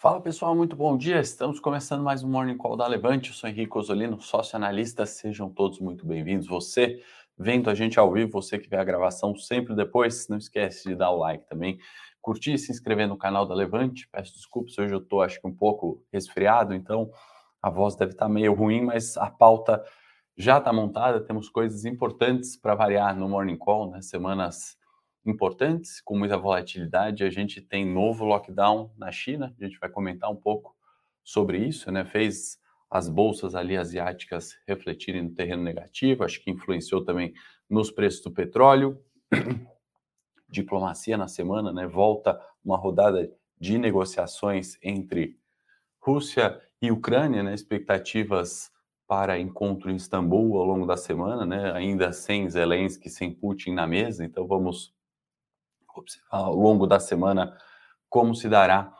Fala pessoal, muito bom dia. Estamos começando mais um Morning Call da Levante. Eu sou Henrique Osolino, sócio analista. Sejam todos muito bem-vindos. Você vendo a gente ao vivo, você que vê a gravação sempre depois, não esquece de dar o like também, curtir e se inscrever no canal da Levante. Peço desculpas, hoje eu estou acho que um pouco resfriado, então a voz deve estar tá meio ruim, mas a pauta já está montada. Temos coisas importantes para variar no Morning Call, né? Semanas importantes, com muita volatilidade. A gente tem novo lockdown na China, a gente vai comentar um pouco sobre isso, né? Fez as bolsas ali asiáticas refletirem no terreno negativo, acho que influenciou também nos preços do petróleo. Diplomacia na semana, né? Volta uma rodada de negociações entre Rússia e Ucrânia, né? Expectativas para encontro em Istambul ao longo da semana, né? Ainda sem Zelensky, sem Putin na mesa, então vamos observar ao longo da semana como se dará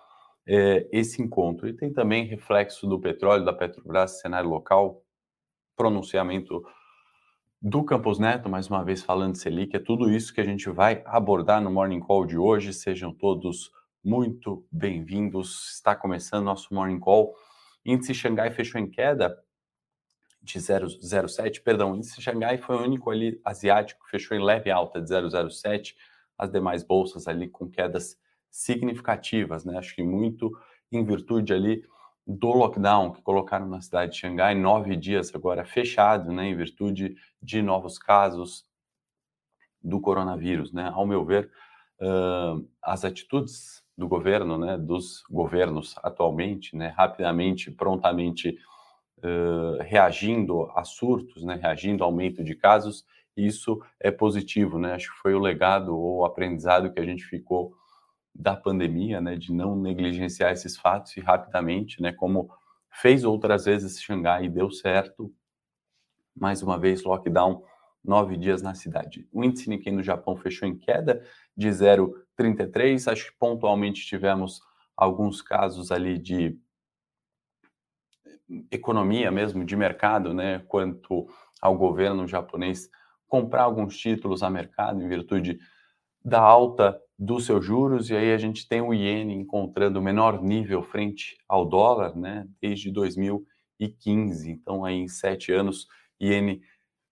é, esse encontro. E tem também reflexo do petróleo, da Petrobras, cenário local, pronunciamento do Campos Neto, mais uma vez falando de Selic, é tudo isso que a gente vai abordar no Morning Call de hoje. Sejam todos muito bem-vindos. Está começando nosso Morning Call. Índice Xangai fechou em queda de 0,07, perdão, índice Xangai foi o único ali asiático que fechou em leve alta de 0,07 as demais bolsas ali com quedas significativas, né? Acho que muito em virtude ali do lockdown que colocaram na cidade de Xangai, nove dias agora fechado, né? Em virtude de novos casos do coronavírus, né? Ao meu ver, uh, as atitudes do governo, né? Dos governos atualmente, né? Rapidamente, prontamente uh, reagindo a surtos, né? Reagindo ao aumento de casos isso é positivo, né? Acho que foi o legado ou o aprendizado que a gente ficou da pandemia, né? De não negligenciar esses fatos e rapidamente, né? Como fez outras vezes Xangai e deu certo. Mais uma vez, lockdown, nove dias na cidade. O índice Nikkei no Japão fechou em queda de 0,33. Acho que pontualmente tivemos alguns casos ali de economia mesmo, de mercado, né? Quanto ao governo japonês comprar alguns títulos a mercado em virtude da alta dos seus juros, e aí a gente tem o iene encontrando o menor nível frente ao dólar, né, desde 2015. Então, aí em sete anos, iene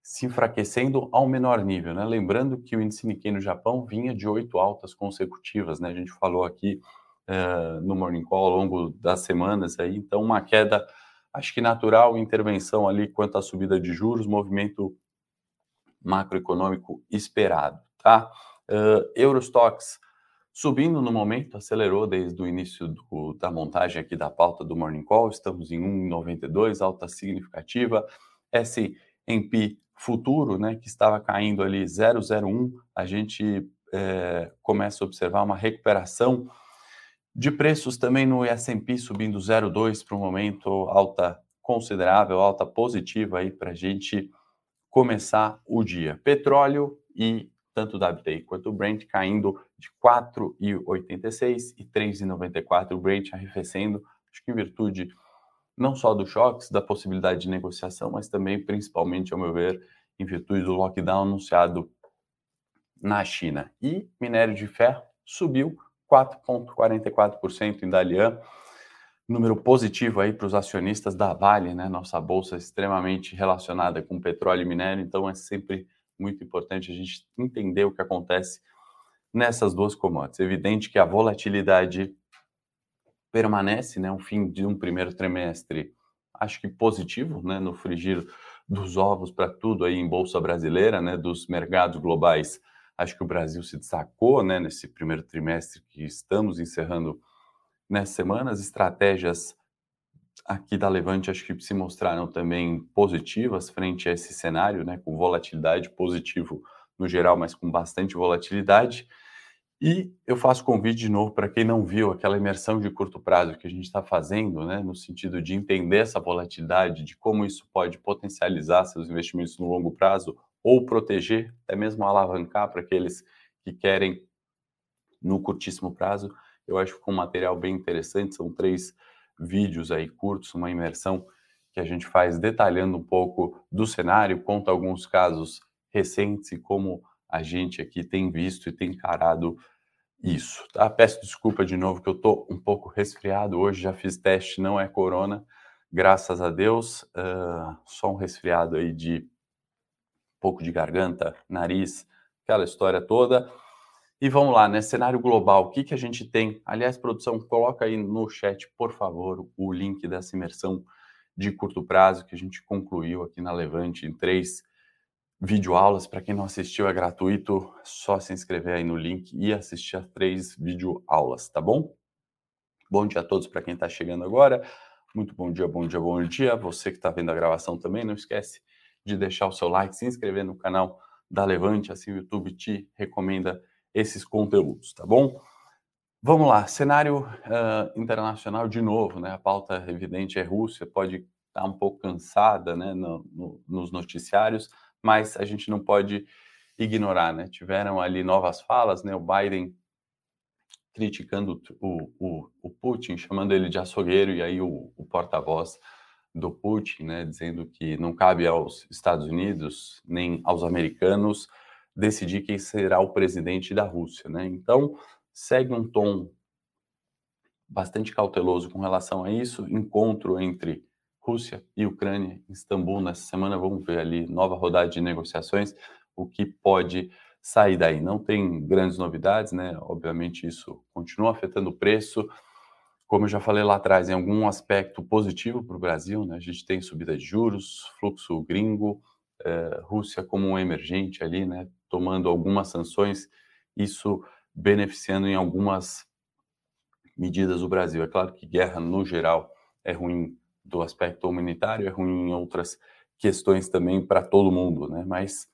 se enfraquecendo ao menor nível, né? Lembrando que o índice Nikkei no Japão vinha de oito altas consecutivas, né? A gente falou aqui uh, no Morning Call ao longo das semanas aí, então uma queda, acho que natural, intervenção ali quanto à subida de juros, movimento macroeconômico esperado, tá? Uh, Eurostox subindo no momento, acelerou desde o início do, da montagem aqui da pauta do Morning Call, estamos em 1,92, alta significativa, S&P futuro, né, que estava caindo ali 0,01, a gente é, começa a observar uma recuperação de preços também no S&P subindo 0,2 para o momento, alta considerável, alta positiva aí para a gente começar o dia. Petróleo e tanto o WTI quanto o Brent caindo de 4,86 e 3,94 o Brent arrefecendo, acho que em virtude não só dos choques, da possibilidade de negociação, mas também, principalmente, ao meu ver, em virtude do lockdown anunciado na China. E minério de ferro subiu 4,44% em Dalian, número positivo aí para os acionistas da Vale, né? Nossa bolsa é extremamente relacionada com petróleo e minério, então é sempre muito importante a gente entender o que acontece nessas duas commodities. É evidente que a volatilidade permanece, né? Um fim de um primeiro trimestre, acho que positivo, né? No frigir dos ovos para tudo aí em bolsa brasileira, né? Dos mercados globais, acho que o Brasil se destacou, né? Nesse primeiro trimestre que estamos encerrando nessa semana. As estratégias aqui da Levante acho que se mostraram também positivas frente a esse cenário, né, com volatilidade positivo no geral, mas com bastante volatilidade. E eu faço convite de novo para quem não viu aquela imersão de curto prazo que a gente está fazendo, né, no sentido de entender essa volatilidade, de como isso pode potencializar seus investimentos no longo prazo ou proteger, até mesmo alavancar para aqueles que querem no curtíssimo prazo. Eu acho que ficou um material bem interessante, são três vídeos aí curtos, uma imersão que a gente faz detalhando um pouco do cenário, conta alguns casos recentes e como a gente aqui tem visto e tem encarado Isso, tá? Peço desculpa de novo que eu tô um pouco resfriado hoje, já fiz teste, não é corona, graças a Deus, uh, só um resfriado aí de um pouco de garganta, nariz, aquela história toda. E vamos lá, né? Cenário global, o que, que a gente tem? Aliás, produção, coloca aí no chat, por favor, o link dessa imersão de curto prazo que a gente concluiu aqui na Levante em três videoaulas. Para quem não assistiu, é gratuito, só se inscrever aí no link e assistir a três videoaulas, tá bom? Bom dia a todos para quem está chegando agora. Muito bom dia, bom dia, bom dia. Você que está vendo a gravação também, não esquece de deixar o seu like, se inscrever no canal da Levante, assim o YouTube te recomenda esses conteúdos, tá bom? Vamos lá, cenário uh, internacional de novo, né? A pauta evidente é Rússia, pode estar tá um pouco cansada, né, no, no, nos noticiários, mas a gente não pode ignorar, né? Tiveram ali novas falas, né? O Biden criticando o, o, o Putin, chamando ele de açougueiro, e aí o, o porta-voz do Putin, né, dizendo que não cabe aos Estados Unidos nem aos americanos decidir quem será o presidente da Rússia, né? Então segue um tom bastante cauteloso com relação a isso. Encontro entre Rússia e Ucrânia em Istambul nessa semana. Vamos ver ali nova rodada de negociações, o que pode sair daí. Não tem grandes novidades, né? Obviamente isso continua afetando o preço. Como eu já falei lá atrás, em algum aspecto positivo para o Brasil, né? A gente tem subida de juros, fluxo gringo, eh, Rússia como um emergente ali, né? Tomando algumas sanções, isso beneficiando em algumas medidas o Brasil. É claro que guerra no geral é ruim do aspecto humanitário, é ruim em outras questões também para todo mundo, né? Mas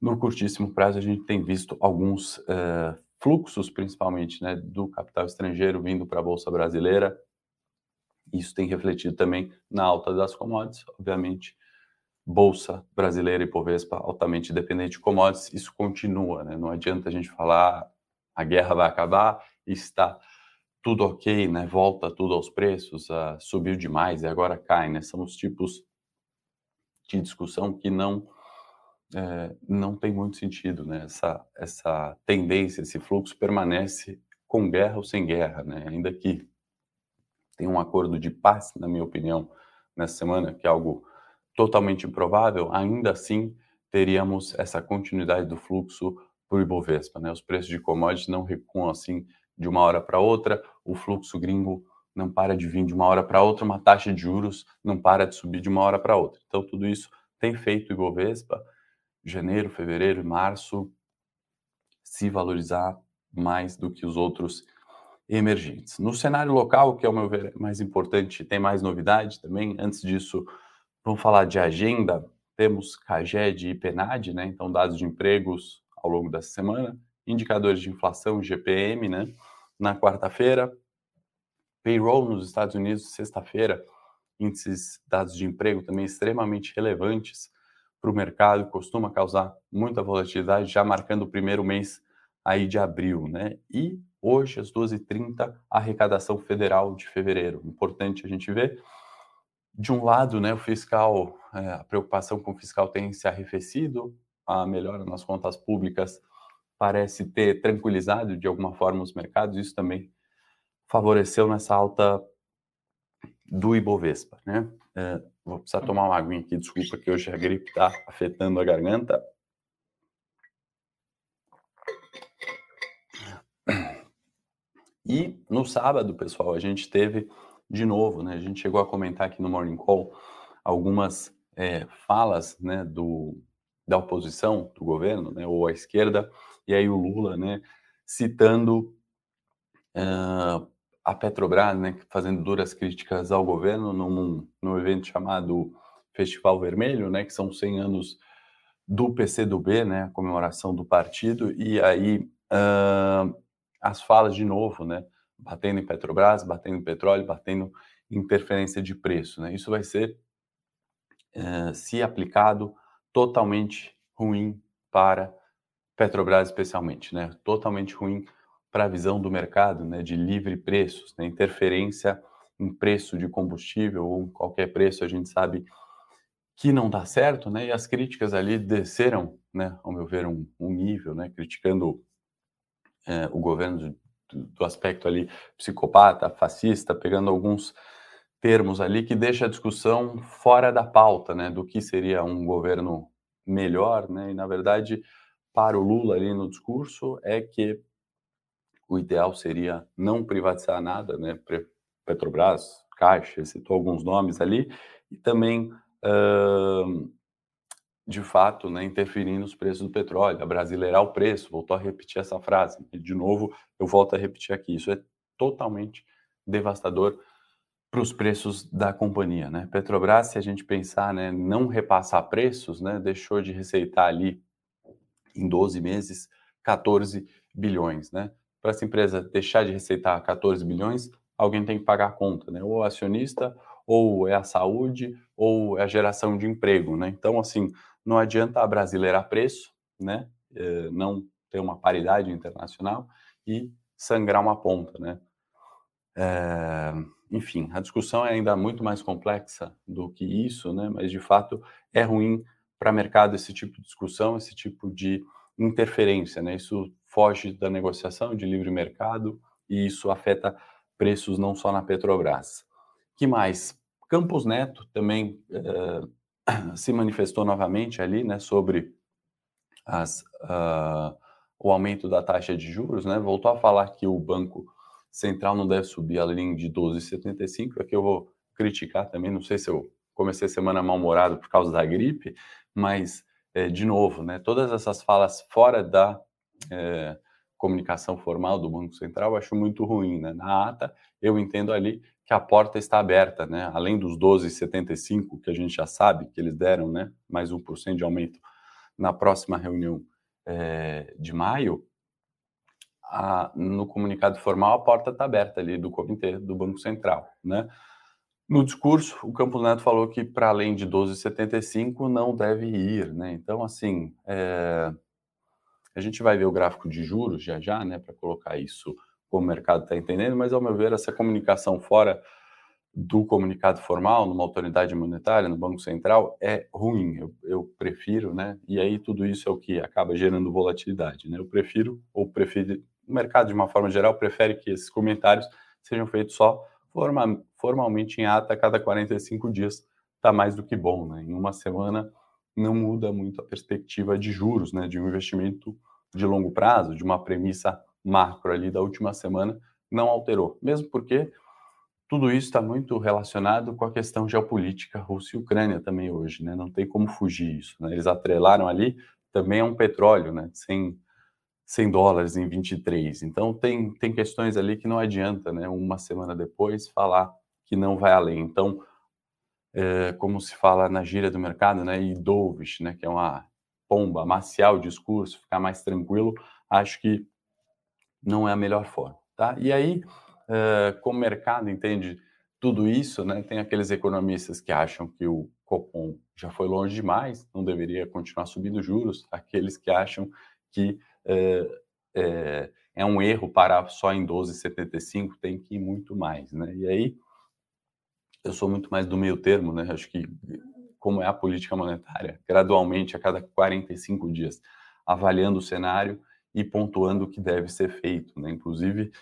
no curtíssimo prazo a gente tem visto alguns uh, fluxos, principalmente, né, do capital estrangeiro vindo para a bolsa brasileira. Isso tem refletido também na alta das commodities, obviamente. Bolsa brasileira e Povespa altamente dependente de commodities, isso continua, né? Não adianta a gente falar a guerra vai acabar, está tudo ok, né? Volta tudo aos preços, uh, subiu demais e agora cai, né? São os tipos de discussão que não é, não tem muito sentido, né? Essa essa tendência, esse fluxo permanece com guerra ou sem guerra, né? Ainda que tem um acordo de paz, na minha opinião, nessa semana, que é algo totalmente improvável, ainda assim teríamos essa continuidade do fluxo para o Ibovespa, né? Os preços de commodities não recuam assim de uma hora para outra, o fluxo gringo não para de vir de uma hora para outra, uma taxa de juros não para de subir de uma hora para outra. Então, tudo isso tem feito o Ibovespa, janeiro, fevereiro e março, se valorizar mais do que os outros emergentes. No cenário local, que é o meu ver mais importante, tem mais novidade também. Antes disso, vamos falar de agenda. Temos CAGED e PENAD, né? Então, dados de empregos ao longo dessa semana indicadores de inflação, GPM, né? Na quarta-feira, payroll nos Estados Unidos, sexta-feira, índices dados de emprego também extremamente relevantes para o mercado, costuma causar muita volatilidade, já marcando o primeiro mês aí de abril, né? E hoje, às 12h30, a arrecadação federal de fevereiro. Importante a gente ver. De um lado, né, o fiscal, é, a preocupação com o fiscal tem se arrefecido, a melhora nas contas públicas parece ter tranquilizado de alguma forma os mercados, isso também favoreceu nessa alta do Ibovespa, né? É, vou precisar tomar uma aguinha aqui, desculpa que hoje a gripe está afetando a garganta. E no sábado, pessoal, a gente teve de novo, né? A gente chegou a comentar aqui no Morning Call algumas é, falas, né, do, da oposição, do governo, né, ou a esquerda, e aí o Lula, né, citando uh, a Petrobras, né, fazendo duras críticas ao governo num, num evento chamado Festival Vermelho, né, que são 100 anos do PCdoB, né, a comemoração do partido, e aí uh, as falas de novo, né, batendo em Petrobras, batendo em petróleo, batendo em interferência de preço, né, isso vai ser, uh, se aplicado, totalmente ruim para Petrobras especialmente, né? Totalmente ruim para a visão do mercado, né? De livre preços, né? Interferência em preço de combustível ou em qualquer preço, a gente sabe que não dá certo, né? E as críticas ali desceram, né? Ao meu ver, um, um nível, né? Criticando é, o governo do aspecto ali psicopata, fascista, pegando alguns termos ali que deixa a discussão fora da pauta, né, do que seria um governo melhor, né, e na verdade para o Lula ali no discurso é que o ideal seria não privatizar nada, né, Petrobras, Caixa, citou alguns nomes ali, e também, uh, de fato, né, interferir nos preços do petróleo, abrasileirar o preço, voltou a repetir essa frase, e de novo eu volto a repetir aqui, isso é totalmente devastador para os preços da companhia, né? Petrobras, se a gente pensar, né, não repassar preços, né, deixou de receitar ali em 12 meses 14 bilhões, né? Para essa empresa deixar de receitar 14 bilhões, alguém tem que pagar a conta, né? Ou o acionista, ou é a saúde, ou é a geração de emprego, né? Então, assim, não adianta brasileirar preço, né? É, não ter uma paridade internacional e sangrar uma ponta, né? É, enfim, a discussão é ainda muito mais complexa do que isso, né? Mas de fato é ruim para o mercado esse tipo de discussão, esse tipo de interferência, né? Isso foge da negociação de livre mercado e isso afeta preços não só na Petrobras. Que mais? Campos Neto também uh, se manifestou novamente ali, né, sobre as, uh, o aumento da taxa de juros, né? Voltou a falar que o banco central não deve subir além de 12,75. Aqui eu vou criticar também, não sei se eu comecei a semana mal-humorado por causa da gripe, mas, é, de novo, né, todas essas falas fora da é, comunicação formal do Banco Central acho muito ruim. Né? Na ata, eu entendo ali que a porta está aberta, né? além dos 12,75 que a gente já sabe que eles deram, né? mais 1% de aumento na próxima reunião é, de maio, a, no comunicado formal, a porta está aberta ali do comitê do Banco Central, né? No discurso, o Campos Neto falou que para além de 12,75 não deve ir, né? Então, assim, é... a gente vai ver o gráfico de juros já já, né, para colocar isso como o mercado está entendendo, mas ao meu ver essa comunicação fora do comunicado formal, numa autoridade monetária, no Banco Central, é ruim. Eu, eu, prefiro, né? E aí tudo isso é o que acaba gerando volatilidade, né? Eu prefiro, ou prefiro, o mercado de uma forma geral prefere que esses comentários sejam feitos só forma, formalmente em ata a cada 45 dias. Está mais do que bom, né? Em uma semana não muda muito a perspectiva de juros, né? De um investimento de longo prazo, de uma premissa macro ali da última semana, não alterou. Mesmo porque tudo isso está muito relacionado com a questão geopolítica Rússia e Ucrânia também hoje, né? Não tem como fugir isso. Né? Eles atrelaram ali também a um petróleo, né? 100, 100 dólares em 23. Então tem, tem questões ali que não adianta, né? Uma semana depois falar que não vai além. Então, é, como se fala na gíria do mercado, né? E dovish, né? Que é uma pomba, maciar o discurso, ficar mais tranquilo. Acho que não é a melhor forma, tá? E aí uh, como o mercado entende tudo isso, né, tem aqueles economistas que acham que o Copom já foi longe demais, não deveria continuar subindo juros, aqueles que acham que uh, é, é um erro parar só em 12,75, tem que ir muito mais, né? E aí eu sou muito mais do meio termo, né? Acho que como é a política monetária, gradualmente a cada 45 dias, avaliando o cenário e pontuando o que deve ser feito, né? Inclusive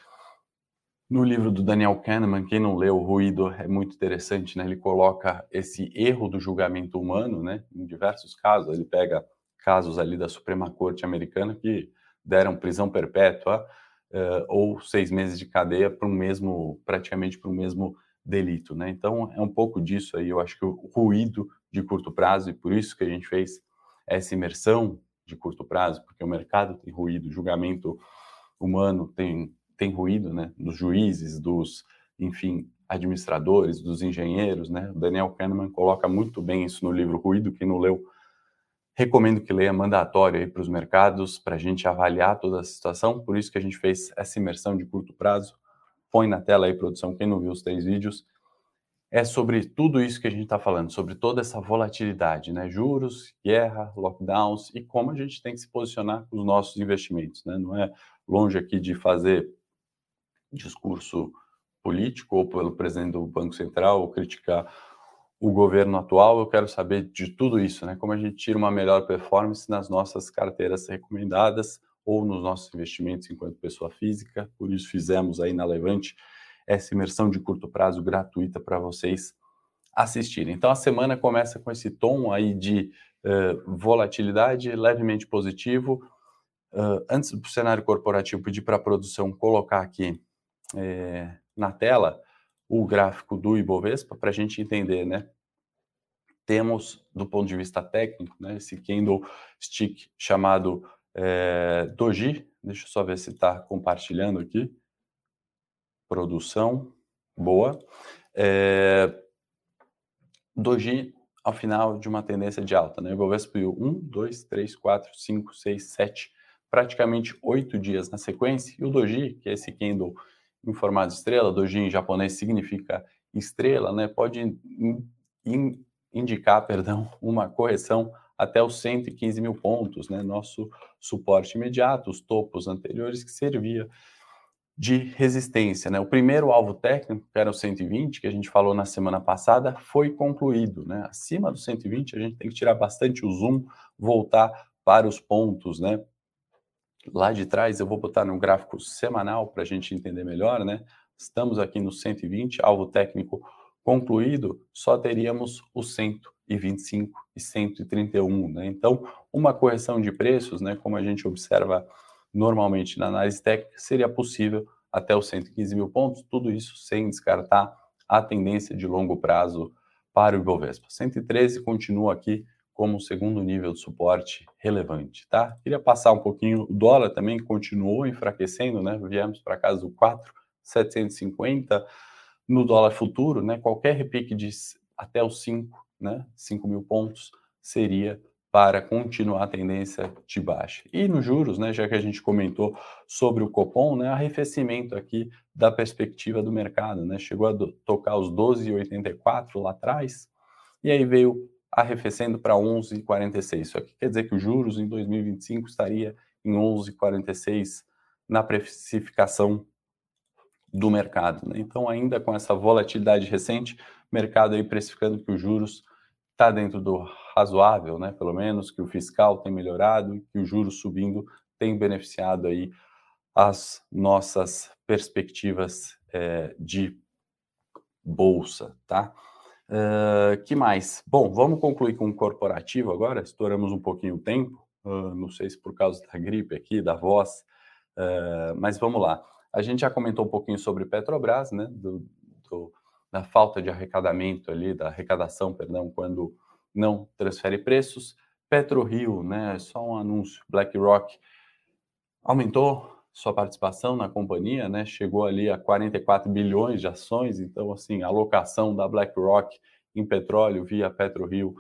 no livro do Daniel Kahneman, quem não leu, o Ruído é muito interessante, né? Ele coloca esse erro do julgamento humano, né? Em diversos casos, ele pega casos ali da Suprema Corte americana que deram prisão perpétua uh, ou seis meses de cadeia para um mesmo, praticamente para o mesmo delito, né? Então é um pouco disso aí. Eu acho que o ruído de curto prazo e por isso que a gente fez essa imersão de curto prazo, porque o mercado tem ruído, o julgamento humano tem tem ruído, né, dos juízes, dos, enfim, administradores, dos engenheiros, né? O Daniel Kahneman coloca muito bem isso no livro Ruído, quem não leu, recomendo que leia, mandatório aí para os mercados, para a gente avaliar toda a situação, por isso que a gente fez essa imersão de curto prazo, põe na tela aí, produção, quem não viu os três vídeos, é sobre tudo isso que a gente está falando, sobre toda essa volatilidade, né? Juros, guerra, lockdowns e como a gente tem que se posicionar com os nossos investimentos, né? Não é longe aqui de fazer discurso político ou pelo presidente do Banco Central ou criticar o governo atual, eu quero saber de tudo isso, né? Como a gente tira uma melhor performance nas nossas carteiras recomendadas ou nos nossos investimentos enquanto pessoa física. Por isso fizemos aí na Levante essa imersão de curto prazo gratuita para vocês assistirem. Então a semana começa com esse tom aí de uh, volatilidade levemente positivo. Uh, antes do cenário corporativo, pedir para a produção colocar aqui é, na tela o gráfico do Ibovespa para a gente entender, né? Temos, do ponto de vista técnico, né, esse candlestick chamado é, Doji. Deixa eu só ver se está compartilhando aqui. Produção, boa. É, Doji ao final de uma tendência de alta, né? O Ibovespa subiu 1, 2, 3, 4, 5, 6, 7, praticamente oito dias na sequência. E o Doji, que é esse candle em formato estrela, doji em japonês significa estrela, né? Pode in, in, indicar, perdão, uma correção até os 115 mil pontos, né? Nosso suporte imediato, os topos anteriores que servia de resistência, né? O primeiro alvo técnico, que era o 120, que a gente falou na semana passada, foi concluído, né? Acima do 120, a gente tem que tirar bastante o zoom, voltar para os pontos, né? lá de trás, eu vou botar no gráfico semanal para a gente entender melhor, né? Estamos aqui no 120, alvo técnico concluído, só teríamos o 125 e 131, né? Então, uma correção de preços, né, como a gente observa normalmente na análise técnica, seria possível até os 115 mil pontos, tudo isso sem descartar a tendência de longo prazo para o Ibovespa. 113 continua aqui como segundo nível de suporte relevante, tá? Queria passar um pouquinho, o dólar também continuou enfraquecendo, né? Viemos para casa do 4,750 no dólar futuro, né? Qualquer repique de até os 5, né? 5 mil pontos seria para continuar a tendência de baixa. E nos juros, né, já que a gente comentou sobre o Copom, né, arrefecimento aqui da perspectiva do mercado, né, chegou a tocar os 12,84 lá atrás, e aí veio arrefecendo para 11,46. Isso aqui quer dizer que os juros em 2025 estaria em 11,46 na precificação do mercado. Né? Então, ainda com essa volatilidade recente, mercado aí precificando que os juros está dentro do razoável, né? Pelo menos que o fiscal tem melhorado, que o juros subindo tem beneficiado aí as nossas perspectivas é, de bolsa, tá? Uh, que mais? Bom, vamos concluir com o corporativo agora. Estouramos um pouquinho o tempo, uh, não sei se por causa da gripe aqui, da voz, uh, mas vamos lá. A gente já comentou um pouquinho sobre Petrobras, né? Do, do, da falta de arrecadamento ali, da arrecadação, perdão, quando não transfere preços. PetroRio, né? Só um anúncio. BlackRock aumentou sua participação na companhia, né, chegou ali a 44 bilhões de ações, então assim, a alocação da BlackRock em petróleo via PetroRio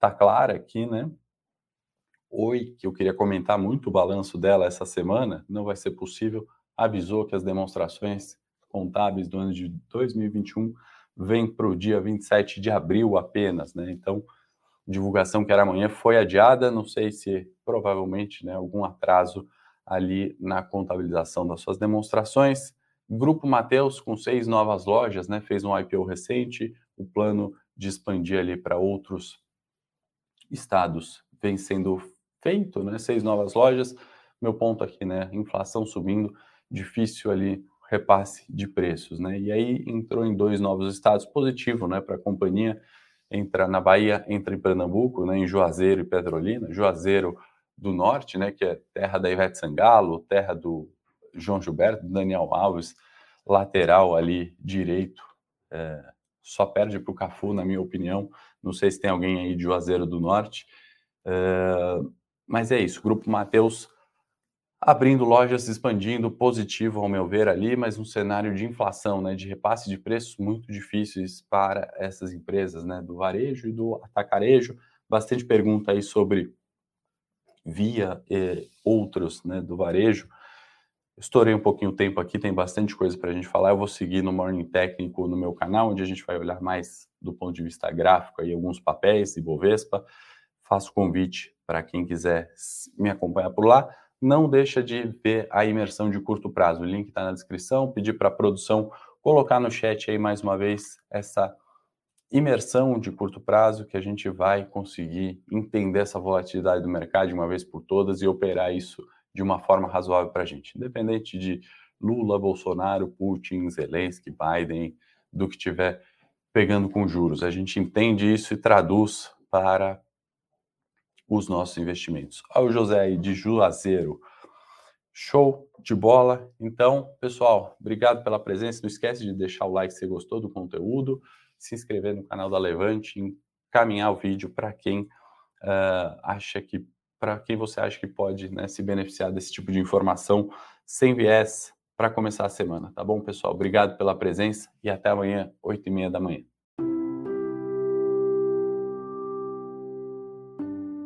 tá clara aqui, né? Oi, que eu queria comentar muito o balanço dela essa semana, não vai ser possível, avisou que as demonstrações contábeis do ano de 2021 vêm para o dia 27 de abril apenas, né? Então, divulgação que era amanhã foi adiada, não sei se provavelmente, né, algum atraso ali na contabilização das suas demonstrações. Grupo Mateus, com seis novas lojas, né, fez um IPO recente, o plano de expandir ali para outros estados vem sendo feito, né, seis novas lojas. Meu ponto aqui, né, inflação subindo, difícil ali repasse de preços, né, e aí entrou em dois novos estados, positivo, né, para a companhia, entra na Bahia, entra em Pernambuco, né, em Juazeiro e Petrolina, Juazeiro do Norte, né, que é terra da Ivete Sangalo, terra do João Gilberto, do Daniel Alves, lateral ali direito, é, só perde para o Cafu, na minha opinião. Não sei se tem alguém aí de Juazeiro do Norte, é, mas é isso. Grupo Mateus abrindo lojas, expandindo, positivo ao meu ver ali, mas um cenário de inflação, né, de repasse de preços muito difíceis para essas empresas, né, do varejo e do atacarejo. Bastante pergunta aí sobre via eh, outros né, do varejo. Estourei um pouquinho o tempo aqui, tem bastante coisa para a gente falar. Eu vou seguir no Morning Técnico no meu canal, onde a gente vai olhar mais do ponto de vista gráfico aí alguns papéis e Bovespa. Faço convite para quem quiser me acompanhar por lá. Não deixa de ver a imersão de curto prazo. O link está na descrição. Pedir para a produção colocar no chat aí mais uma vez essa imersão de curto prazo que a gente vai conseguir entender essa volatilidade do mercado de uma vez por todas e operar isso de uma forma razoável para a gente, independente de Lula, Bolsonaro, Putin, Zelensky, Biden, do que tiver pegando com juros. A gente entende isso e traduz para os nossos investimentos. Olha o José aí de Juazeiro. Show de bola. Então, pessoal, obrigado pela presença. Não esquece de deixar o like se gostou do conteúdo, se inscrever no canal da Levante, encaminhar o vídeo para quem uh, acha que para quem você acha que pode né, se beneficiar desse tipo de informação sem viés para começar a semana, tá bom, pessoal? Obrigado pela presença e até amanhã, 8 e meia da manhã.